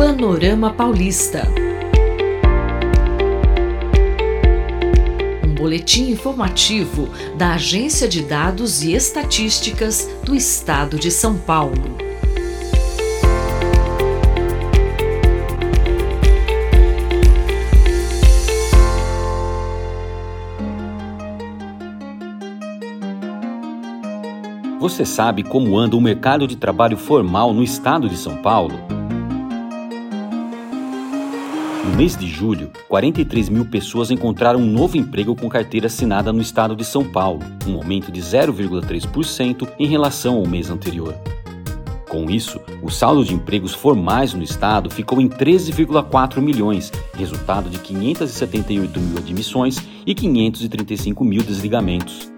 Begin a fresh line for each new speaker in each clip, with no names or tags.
Panorama Paulista. Um boletim informativo da Agência de Dados e Estatísticas do Estado de São Paulo.
Você sabe como anda o mercado de trabalho formal no estado de São Paulo? Mês de julho, 43 mil pessoas encontraram um novo emprego com carteira assinada no estado de São Paulo, um aumento de 0,3% em relação ao mês anterior. Com isso, o saldo de empregos formais no estado ficou em 13,4 milhões, resultado de 578 mil admissões e 535 mil desligamentos.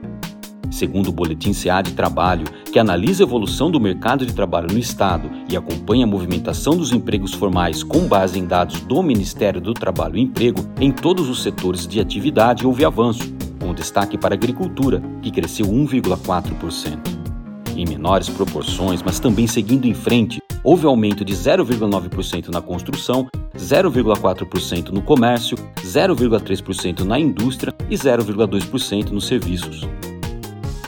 Segundo o Boletim CA de Trabalho, que analisa a evolução do mercado de trabalho no Estado e acompanha a movimentação dos empregos formais com base em dados do Ministério do Trabalho e Emprego, em todos os setores de atividade houve avanço, com destaque para a agricultura, que cresceu 1,4%. Em menores proporções, mas também seguindo em frente, houve aumento de 0,9% na construção, 0,4% no comércio, 0,3% na indústria e 0,2% nos serviços.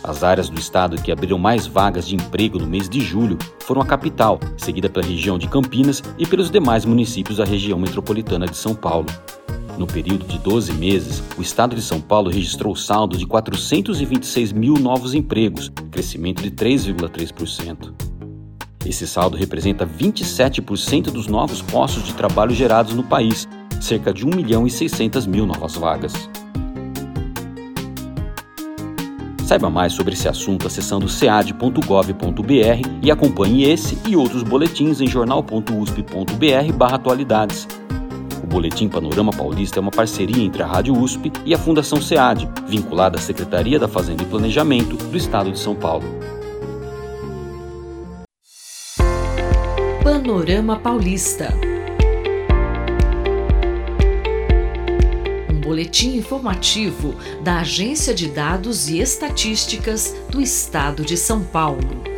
As áreas do estado que abriram mais vagas de emprego no mês de julho foram a capital, seguida pela região de Campinas e pelos demais municípios da região metropolitana de São Paulo. No período de 12 meses, o estado de São Paulo registrou saldo de 426 mil novos empregos, crescimento de 3,3%. Esse saldo representa 27% dos novos postos de trabalho gerados no país, cerca de 1 milhão e 600 mil novas vagas. Saiba mais sobre esse assunto acessando cead.gov.br e acompanhe esse e outros boletins em jornal.usp.br/atualidades. O Boletim Panorama Paulista é uma parceria entre a Rádio USP e a Fundação SEAD, vinculada à Secretaria da Fazenda e Planejamento do Estado de São Paulo.
Panorama Paulista. Boletim informativo da Agência de Dados e Estatísticas do Estado de São Paulo.